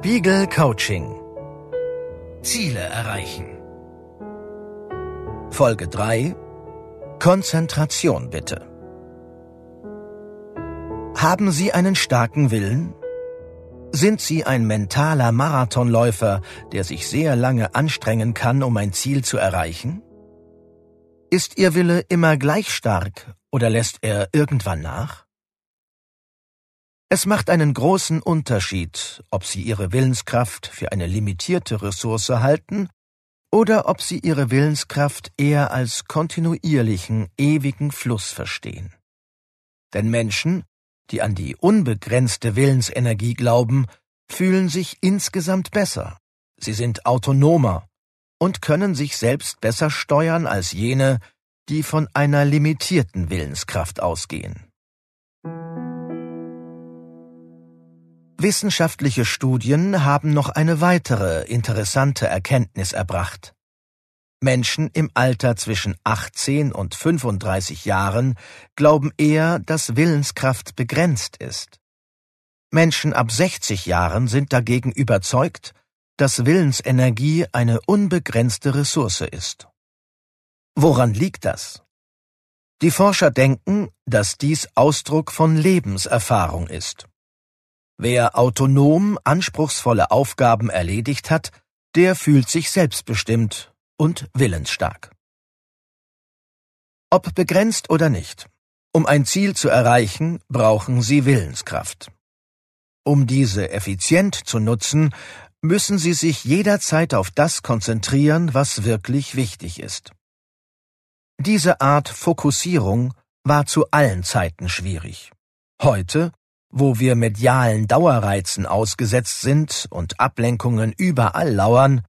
Spiegel Coaching Ziele erreichen Folge 3 Konzentration bitte Haben Sie einen starken Willen? Sind Sie ein mentaler Marathonläufer, der sich sehr lange anstrengen kann, um ein Ziel zu erreichen? Ist Ihr Wille immer gleich stark oder lässt er irgendwann nach? Es macht einen großen Unterschied, ob Sie Ihre Willenskraft für eine limitierte Ressource halten oder ob Sie Ihre Willenskraft eher als kontinuierlichen, ewigen Fluss verstehen. Denn Menschen, die an die unbegrenzte Willensenergie glauben, fühlen sich insgesamt besser. Sie sind autonomer und können sich selbst besser steuern als jene, die von einer limitierten Willenskraft ausgehen. Wissenschaftliche Studien haben noch eine weitere interessante Erkenntnis erbracht. Menschen im Alter zwischen 18 und 35 Jahren glauben eher, dass Willenskraft begrenzt ist. Menschen ab 60 Jahren sind dagegen überzeugt, dass Willensenergie eine unbegrenzte Ressource ist. Woran liegt das? Die Forscher denken, dass dies Ausdruck von Lebenserfahrung ist. Wer autonom anspruchsvolle Aufgaben erledigt hat, der fühlt sich selbstbestimmt und willensstark. Ob begrenzt oder nicht, um ein Ziel zu erreichen, brauchen Sie Willenskraft. Um diese effizient zu nutzen, müssen Sie sich jederzeit auf das konzentrieren, was wirklich wichtig ist. Diese Art Fokussierung war zu allen Zeiten schwierig. Heute wo wir medialen Dauerreizen ausgesetzt sind und Ablenkungen überall lauern,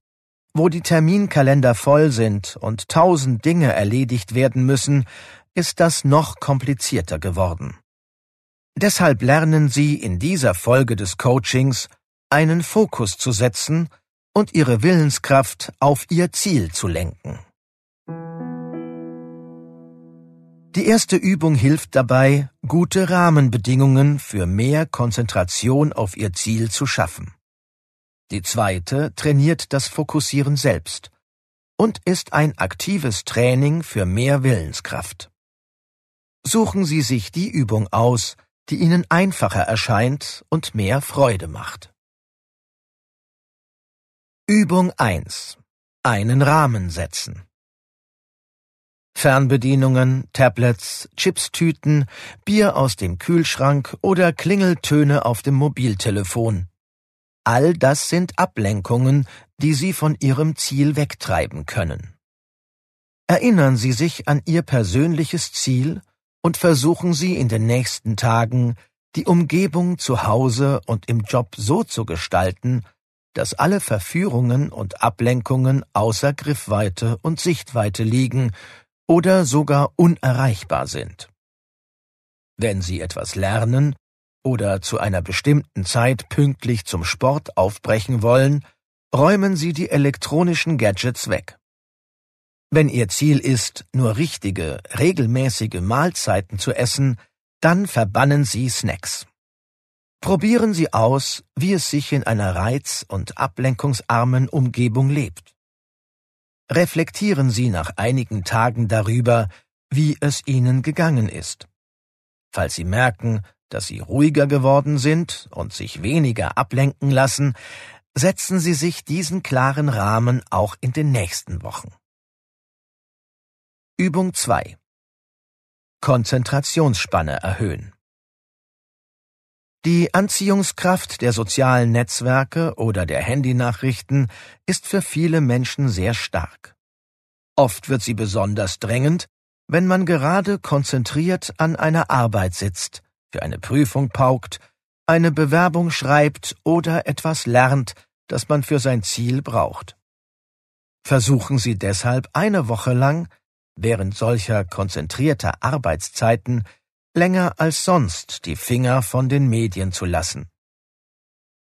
wo die Terminkalender voll sind und tausend Dinge erledigt werden müssen, ist das noch komplizierter geworden. Deshalb lernen Sie in dieser Folge des Coachings einen Fokus zu setzen und Ihre Willenskraft auf Ihr Ziel zu lenken. Die erste Übung hilft dabei, gute Rahmenbedingungen für mehr Konzentration auf ihr Ziel zu schaffen. Die zweite trainiert das Fokussieren selbst und ist ein aktives Training für mehr Willenskraft. Suchen Sie sich die Übung aus, die Ihnen einfacher erscheint und mehr Freude macht. Übung 1. Einen Rahmen setzen. Fernbedienungen, Tablets, Chipstüten, Bier aus dem Kühlschrank oder Klingeltöne auf dem Mobiltelefon. All das sind Ablenkungen, die Sie von Ihrem Ziel wegtreiben können. Erinnern Sie sich an Ihr persönliches Ziel und versuchen Sie in den nächsten Tagen, die Umgebung zu Hause und im Job so zu gestalten, dass alle Verführungen und Ablenkungen außer Griffweite und Sichtweite liegen oder sogar unerreichbar sind. Wenn Sie etwas lernen oder zu einer bestimmten Zeit pünktlich zum Sport aufbrechen wollen, räumen Sie die elektronischen Gadgets weg. Wenn Ihr Ziel ist, nur richtige, regelmäßige Mahlzeiten zu essen, dann verbannen Sie Snacks. Probieren Sie aus, wie es sich in einer reiz- und ablenkungsarmen Umgebung lebt reflektieren Sie nach einigen Tagen darüber, wie es Ihnen gegangen ist. Falls Sie merken, dass Sie ruhiger geworden sind und sich weniger ablenken lassen, setzen Sie sich diesen klaren Rahmen auch in den nächsten Wochen. Übung 2 Konzentrationsspanne erhöhen. Die Anziehungskraft der sozialen Netzwerke oder der Handynachrichten ist für viele Menschen sehr stark. Oft wird sie besonders drängend, wenn man gerade konzentriert an einer Arbeit sitzt, für eine Prüfung paukt, eine Bewerbung schreibt oder etwas lernt, das man für sein Ziel braucht. Versuchen Sie deshalb eine Woche lang, während solcher konzentrierter Arbeitszeiten, länger als sonst die Finger von den Medien zu lassen.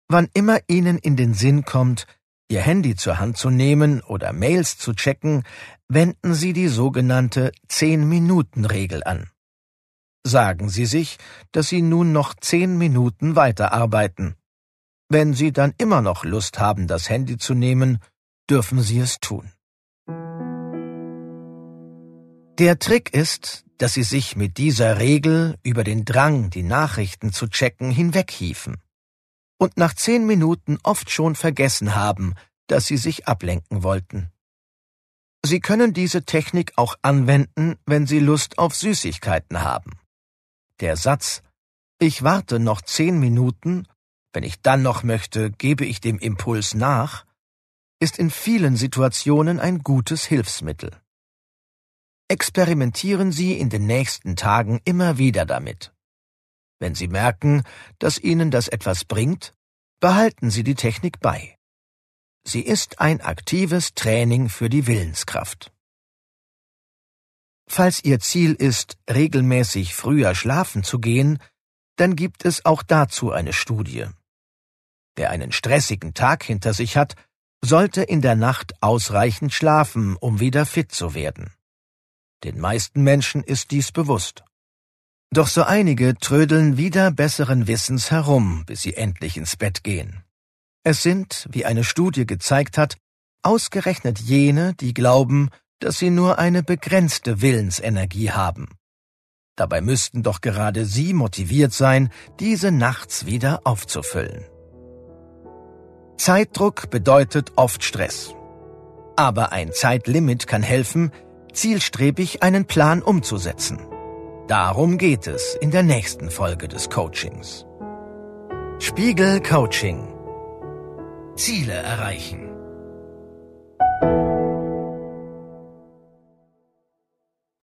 Wann immer Ihnen in den Sinn kommt, Ihr Handy zur Hand zu nehmen oder Mails zu checken, wenden Sie die sogenannte Zehn-Minuten-Regel an. Sagen Sie sich, dass Sie nun noch zehn Minuten weiterarbeiten. Wenn Sie dann immer noch Lust haben, das Handy zu nehmen, dürfen Sie es tun. Der Trick ist, dass Sie sich mit dieser Regel über den Drang, die Nachrichten zu checken, hinweghieven und nach zehn Minuten oft schon vergessen haben, dass Sie sich ablenken wollten. Sie können diese Technik auch anwenden, wenn Sie Lust auf Süßigkeiten haben. Der Satz Ich warte noch zehn Minuten, wenn ich dann noch möchte, gebe ich dem Impuls nach, ist in vielen Situationen ein gutes Hilfsmittel. Experimentieren Sie in den nächsten Tagen immer wieder damit. Wenn Sie merken, dass Ihnen das etwas bringt, behalten Sie die Technik bei. Sie ist ein aktives Training für die Willenskraft. Falls Ihr Ziel ist, regelmäßig früher schlafen zu gehen, dann gibt es auch dazu eine Studie. Wer einen stressigen Tag hinter sich hat, sollte in der Nacht ausreichend schlafen, um wieder fit zu werden. Den meisten Menschen ist dies bewusst. Doch so einige trödeln wieder besseren Wissens herum, bis sie endlich ins Bett gehen. Es sind, wie eine Studie gezeigt hat, ausgerechnet jene, die glauben, dass sie nur eine begrenzte Willensenergie haben. Dabei müssten doch gerade sie motiviert sein, diese nachts wieder aufzufüllen. Zeitdruck bedeutet oft Stress. Aber ein Zeitlimit kann helfen, zielstrebig einen Plan umzusetzen. Darum geht es in der nächsten Folge des Coachings. Spiegel Coaching. Ziele erreichen.